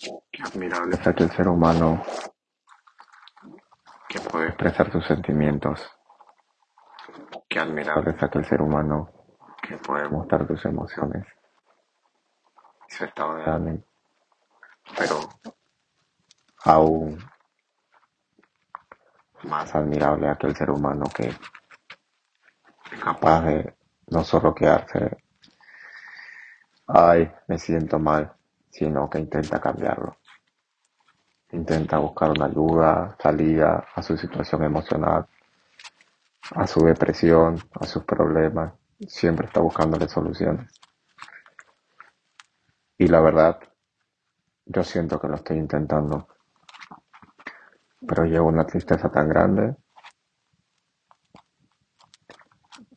Qué admirable. Es aquel ser humano que puede expresar sus sentimientos. Qué admirable es aquel ser humano que puede mostrar sus emociones. Y su estado de ánimo. Pero aún más admirable aquel ser humano que es capaz de no solo quedarse, ay, me siento mal, sino que intenta cambiarlo. Intenta buscar una ayuda, salida a su situación emocional, a su depresión, a sus problemas. Siempre está buscándole soluciones. Y la verdad, yo siento que lo estoy intentando, pero llevo una tristeza tan grande.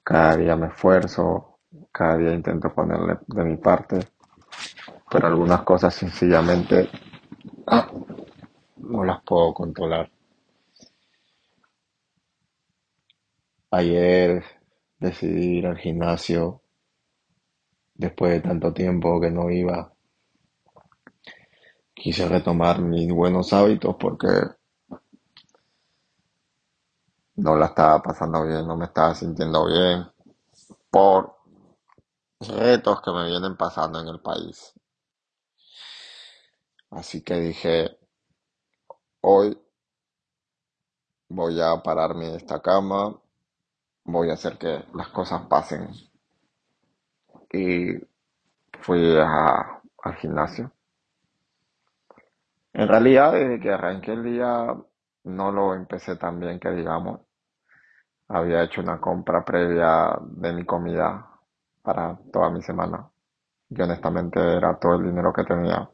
Cada día me esfuerzo, cada día intento ponerle de mi parte, pero algunas cosas sencillamente no las puedo controlar. Ayer decidí ir al gimnasio después de tanto tiempo que no iba. Quise retomar mis buenos hábitos porque no la estaba pasando bien, no me estaba sintiendo bien por retos que me vienen pasando en el país. Así que dije, hoy voy a pararme de esta cama, voy a hacer que las cosas pasen. Y fui al gimnasio. En realidad, desde que arranqué el día, no lo empecé tan bien que digamos. Había hecho una compra previa de mi comida para toda mi semana. Y honestamente era todo el dinero que tenía.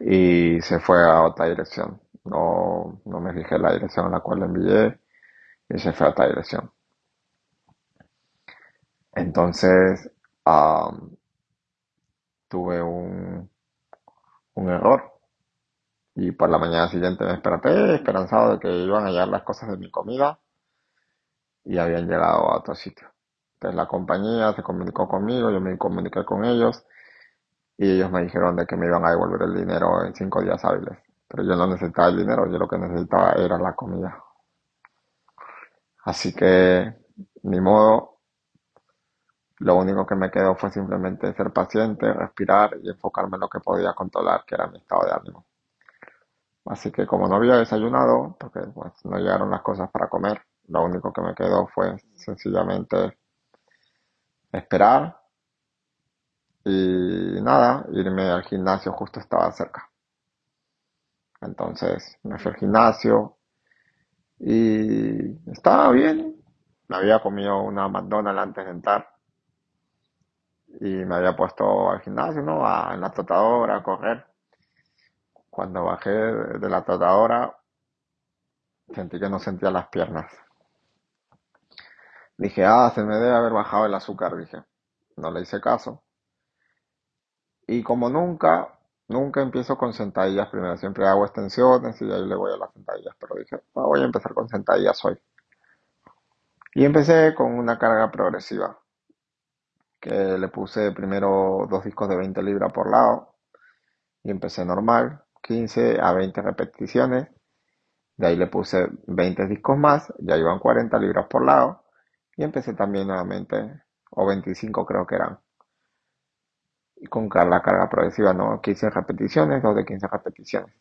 Y se fue a otra dirección. No, no me fijé la dirección a la cual le envié y se fue a otra dirección. Entonces, am, tuve un, un error. Y por la mañana siguiente me desperté esperanzado de que iban a llegar las cosas de mi comida y habían llegado a otro sitio. Entonces la compañía se comunicó conmigo, yo me comuniqué con ellos y ellos me dijeron de que me iban a devolver el dinero en cinco días hábiles. Pero yo no necesitaba el dinero, yo lo que necesitaba era la comida. Así que, ni modo, lo único que me quedó fue simplemente ser paciente, respirar y enfocarme en lo que podía controlar, que era mi estado de ánimo. Así que como no había desayunado, porque pues, no llegaron las cosas para comer, lo único que me quedó fue sencillamente esperar y nada, irme al gimnasio justo estaba cerca. Entonces me fui al gimnasio y estaba bien. Me había comido una McDonald's antes de entrar y me había puesto al gimnasio, ¿no? A- en la trotadora a correr. Cuando bajé de la trotadora sentí que no sentía las piernas. Dije, ah, se me debe haber bajado el azúcar, dije. No le hice caso. Y como nunca, nunca empiezo con sentadillas primero, siempre hago extensiones y ahí le voy a las sentadillas, pero dije, "Ah, voy a empezar con sentadillas hoy. Y empecé con una carga progresiva, que le puse primero dos discos de 20 libras por lado y empecé normal, 15 a 20 repeticiones, de ahí le puse 20 discos más, ya iban 40 libras por lado y empecé también nuevamente, o 25 creo que eran, con la carga progresiva, ¿no? 15 repeticiones, dos de 15 repeticiones.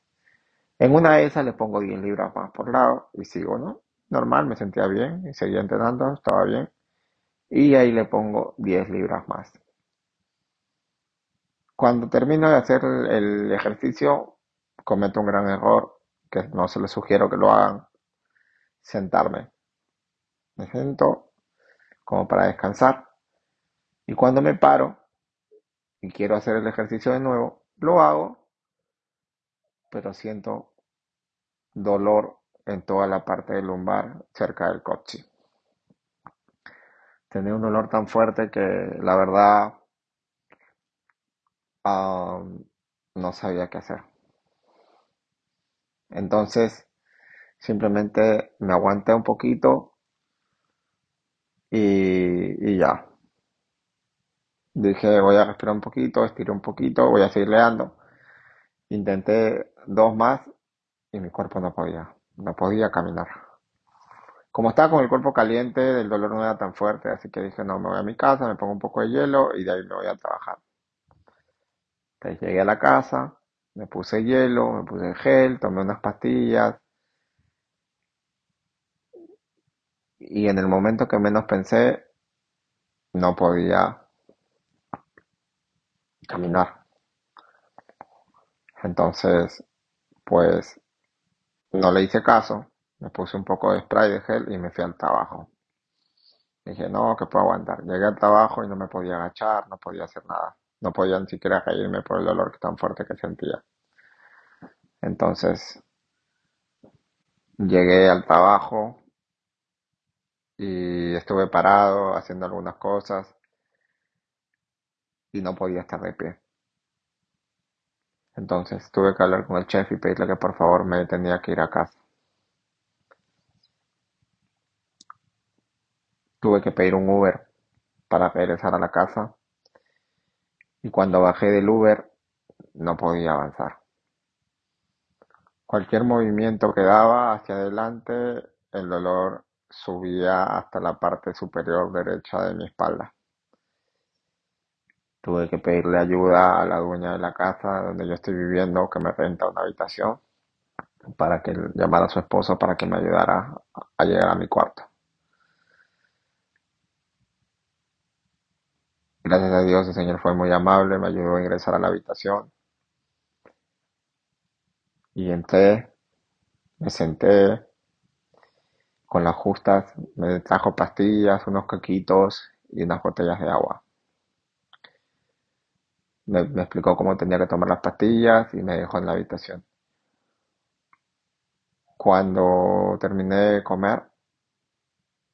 En una de esas le pongo 10 libras más por lado y sigo, ¿no? Normal, me sentía bien y seguía entrenando, estaba bien. Y ahí le pongo 10 libras más. Cuando termino de hacer el ejercicio, cometo un gran error, que no se les sugiero que lo hagan, sentarme. Me siento como para descansar y cuando me paro y quiero hacer el ejercicio de nuevo, lo hago, pero siento dolor en toda la parte del lumbar cerca del coxis. Tenía un dolor tan fuerte que la verdad no sabía qué hacer. Entonces simplemente me aguanté un poquito y ya. Dije, voy a respirar un poquito, estiré un poquito, voy a seguir leando. Intenté dos más y mi cuerpo no podía, no podía caminar. Como estaba con el cuerpo caliente, el dolor no era tan fuerte, así que dije, no, me voy a mi casa, me pongo un poco de hielo y de ahí me voy a trabajar. Llegué a la casa, me puse hielo, me puse gel, tomé unas pastillas y en el momento que menos pensé, no podía caminar. Entonces, pues no le hice caso, me puse un poco de spray de gel y me fui al trabajo. Dije, no, que puedo aguantar. Llegué al trabajo y no me podía agachar, no podía hacer nada. No podía ni siquiera reírme por el dolor tan fuerte que sentía. Entonces, llegué al trabajo y estuve parado haciendo algunas cosas y no podía estar de pie. Entonces tuve que hablar con el chef y pedirle que por favor me tenía que ir a casa. Tuve que pedir un Uber para regresar a la casa y cuando bajé del Uber no podía avanzar. Cualquier movimiento que daba hacia adelante, el dolor subía hasta la parte superior derecha de mi espalda. Tuve que pedirle ayuda a la dueña de la casa donde yo estoy viviendo, que me renta una habitación, para que llamara a su esposo para que me ayudara a llegar a mi cuarto. Gracias a Dios, el Señor fue muy amable, me ayudó a ingresar a la habitación. Y entré, me senté con las justas, me trajo pastillas, unos coquitos y unas botellas de agua. Me, explicó cómo tenía que tomar las pastillas y me dejó en la habitación. Cuando terminé de comer,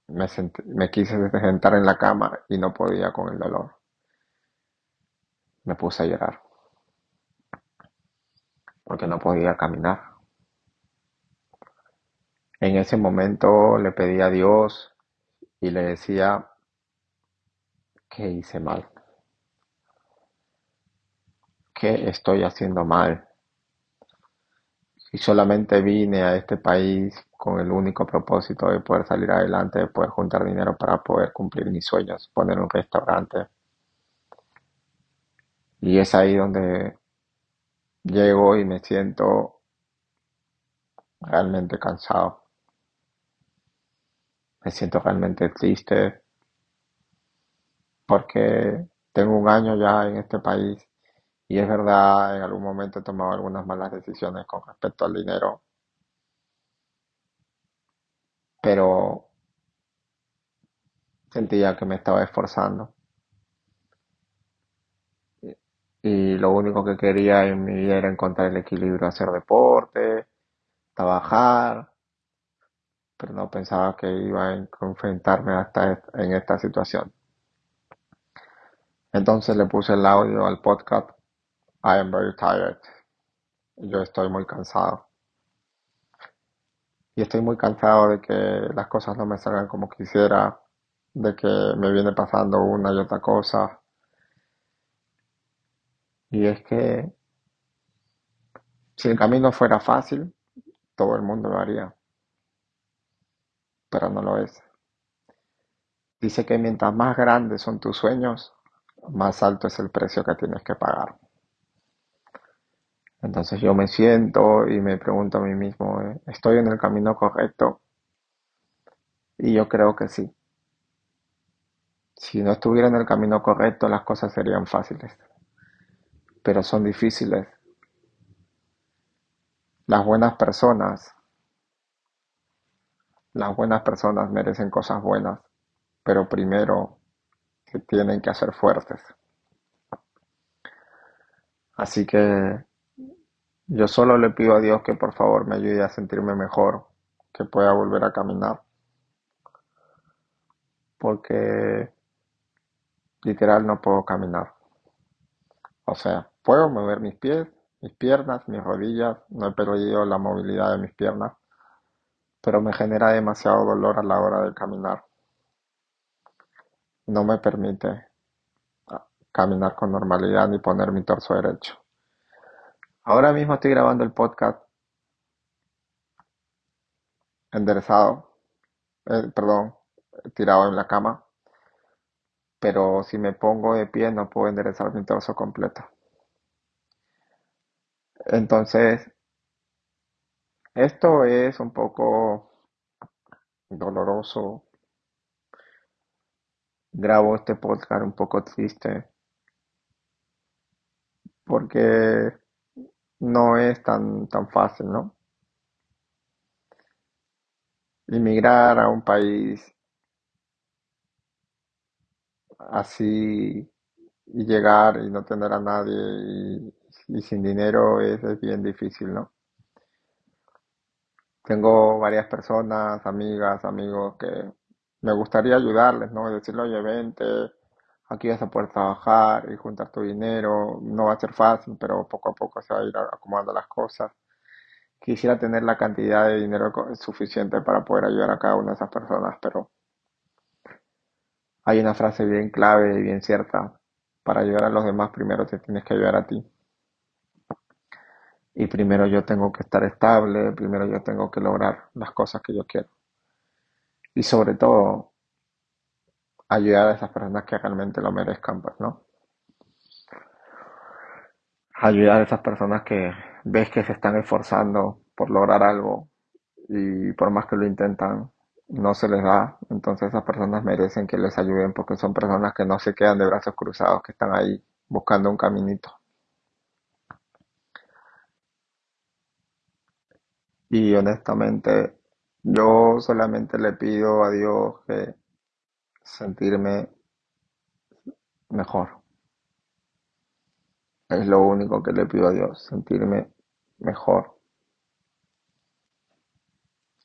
me, senté- me quise sentar en la cama y no podía con el dolor. Me puse a llorar porque no podía caminar. En ese momento le pedí a Dios y le decía que hice mal, estoy haciendo mal. Y solamente vine a este país con el único propósito de poder salir adelante, de poder juntar dinero para poder cumplir mis sueños, poner un restaurante. Y es ahí donde llego y me siento realmente cansado. Me siento realmente triste porque tengo un año ya en este país y es verdad, en algún momento he tomado algunas malas decisiones con respecto al dinero, pero sentía que me estaba esforzando. Y lo único que quería en mi vida era encontrar el equilibrio, hacer deporte, trabajar, pero no pensaba que iba a enfrentarme hasta en esta situación. Entonces le puse el audio al podcast I am very tired. Yo estoy muy cansado. Y estoy muy cansado de que las cosas no me salgan como quisiera, de que me viene pasando una y otra cosa. Y es que si el camino fuera fácil, todo el mundo lo haría, pero no lo es. Dice que mientras más grandes son tus sueños, más alto es el precio que tienes que pagar. Entonces yo me siento y me pregunto a mí mismo, ¿eh, ¿estoy en el camino correcto? Y yo creo que sí. Si no estuviera en el camino correcto, las cosas serían fáciles, pero son difíciles. Las buenas personas, las buenas personas merecen cosas buenas, pero primero se tienen que hacer fuertes. Así que yo solo le pido a Dios que por favor me ayude a sentirme mejor, que pueda volver a caminar, porque literal no puedo caminar. O sea, puedo mover mis pies, mis piernas, mis rodillas, no he perdido la movilidad de mis piernas, pero me genera demasiado dolor a la hora de caminar. No me permite ah, caminar con normalidad ni poner mi torso derecho. Ahora mismo estoy grabando el podcast enderezado, eh, perdón, tirado en la cama, pero si me pongo de pie no puedo enderezar mi torso completo. Entonces, esto es un poco doloroso. Grabo este podcast un poco triste porque no es tan, tan fácil, ¿no? Inmigrar a un país así y llegar y no tener a nadie y, y sin dinero es, es bien difícil, ¿no? Tengo varias personas, amigas, amigos que me gustaría ayudarles, ¿no? Decirle, oye, vente, aquí vas a poder trabajar y juntar tu dinero. No va a ser fácil, pero poco a poco se va a ir acomodando las cosas. Quisiera tener la cantidad de dinero suficiente para poder ayudar a cada una de esas personas, pero hay una frase bien clave y bien cierta. Para ayudar a los demás, primero te tienes que ayudar a ti. Y primero yo tengo que estar estable, primero yo tengo que lograr las cosas que yo quiero. Y sobre todo, ayudar a esas personas que realmente lo merezcan, pues, ¿no? Ayudar a esas personas que ves que se están esforzando por lograr algo y por más que lo intentan, no se les da. Entonces esas personas merecen que les ayuden porque son personas que no se quedan de brazos cruzados, que están ahí buscando un caminito. Y honestamente, yo solamente le pido a Dios que sentirme mejor. Es lo único que le pido a Dios, sentirme mejor.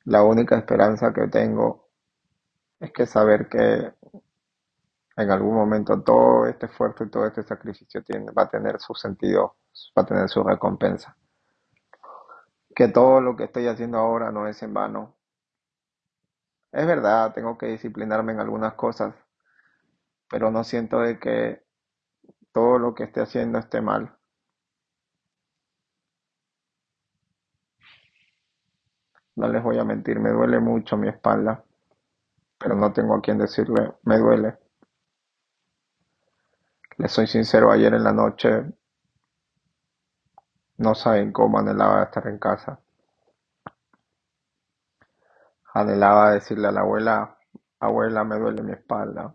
La única esperanza que tengo es que saber que en algún momento todo este esfuerzo y todo este sacrificio tiene, va a tener su sentido, va a tener su recompensa. Que todo lo que estoy haciendo ahora no es en vano. Es verdad, tengo que disciplinarme en algunas cosas, pero no siento de que todo lo que esté haciendo esté mal. No les voy a mentir, me duele mucho mi espalda, pero no tengo a quien decirle, me duele. Les soy sincero, ayer en la noche no saben cómo anhelaba estar en casa. Anhelaba decirle a la abuela, abuela, me duele mi espalda.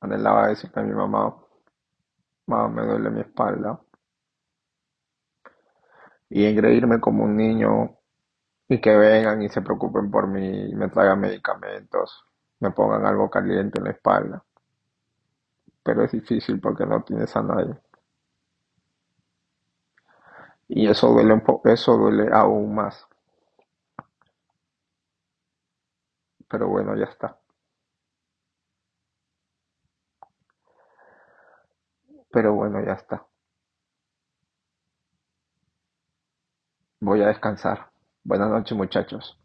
Anhelaba decirle a mi mamá, mamá, me duele mi espalda. Y engreírme como un niño y que vengan y se preocupen por mí, y me traigan medicamentos, me pongan algo caliente en la espalda. Pero es difícil porque no tienes a nadie. Y eso duele un poco, eso duele aún más. Pero bueno, ya está. Pero bueno, ya está. Voy a descansar. Buenas noches, muchachos.